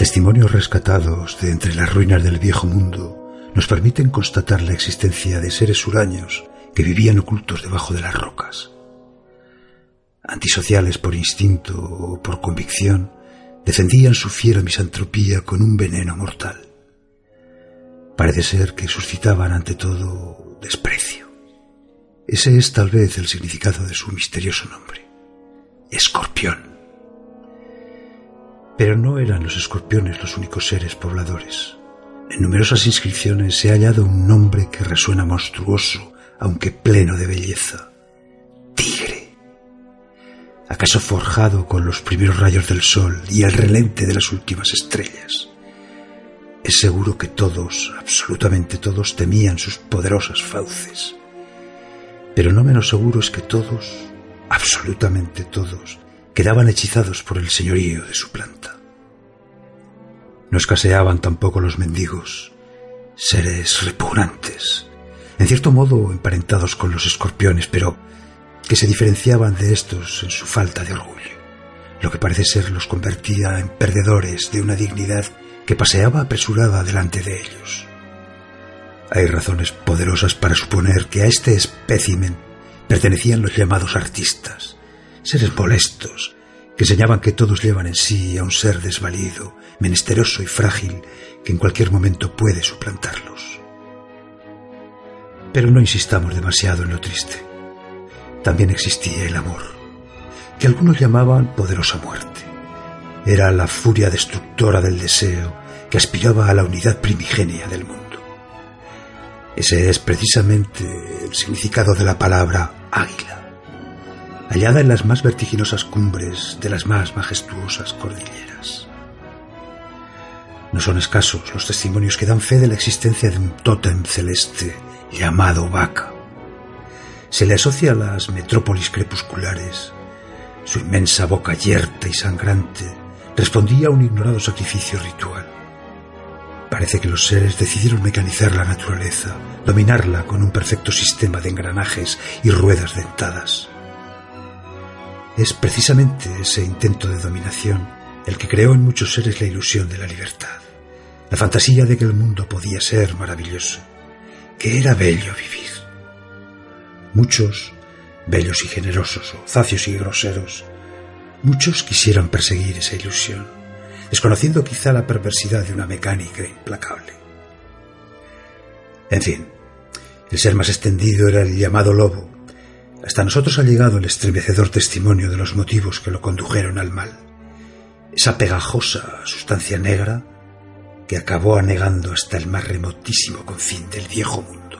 Testimonios rescatados de entre las ruinas del viejo mundo nos permiten constatar la existencia de seres huraños que vivían ocultos debajo de las rocas. Antisociales por instinto o por convicción, defendían su fiera misantropía con un veneno mortal. Parece ser que suscitaban ante todo desprecio. Ese es tal vez el significado de su misterioso nombre. Escorpión. Pero no eran los escorpiones los únicos seres pobladores. En numerosas inscripciones se ha hallado un nombre que resuena monstruoso, aunque pleno de belleza. Tigre. ¿Acaso forjado con los primeros rayos del sol y el relente de las últimas estrellas? Es seguro que todos, absolutamente todos, temían sus poderosas fauces. Pero no menos seguro es que todos, absolutamente todos, quedaban hechizados por el señorío de su planta. No escaseaban tampoco los mendigos, seres repugnantes, en cierto modo emparentados con los escorpiones, pero que se diferenciaban de estos en su falta de orgullo. Lo que parece ser los convertía en perdedores de una dignidad que paseaba apresurada delante de ellos. Hay razones poderosas para suponer que a este espécimen pertenecían los llamados artistas, seres molestos, que enseñaban que todos llevan en sí a un ser desvalido, menesteroso y frágil, que en cualquier momento puede suplantarlos. Pero no insistamos demasiado en lo triste. También existía el amor, que algunos llamaban poderosa muerte. Era la furia destructora del deseo que aspiraba a la unidad primigenia del mundo. Ese es precisamente el significado de la palabra águila hallada en las más vertiginosas cumbres de las más majestuosas cordilleras. No son escasos los testimonios que dan fe de la existencia de un tótem celeste llamado vaca. Se le asocia a las metrópolis crepusculares. Su inmensa boca yerta y sangrante respondía a un ignorado sacrificio ritual. Parece que los seres decidieron mecanizar la naturaleza, dominarla con un perfecto sistema de engranajes y ruedas dentadas. Es precisamente ese intento de dominación el que creó en muchos seres la ilusión de la libertad, la fantasía de que el mundo podía ser maravilloso, que era bello vivir. Muchos, bellos y generosos, o zacios y groseros, muchos quisieran perseguir esa ilusión, desconociendo quizá la perversidad de una mecánica implacable. En fin, el ser más extendido era el llamado lobo, hasta nosotros ha llegado el estremecedor testimonio de los motivos que lo condujeron al mal. Esa pegajosa sustancia negra que acabó anegando hasta el más remotísimo confín del viejo mundo.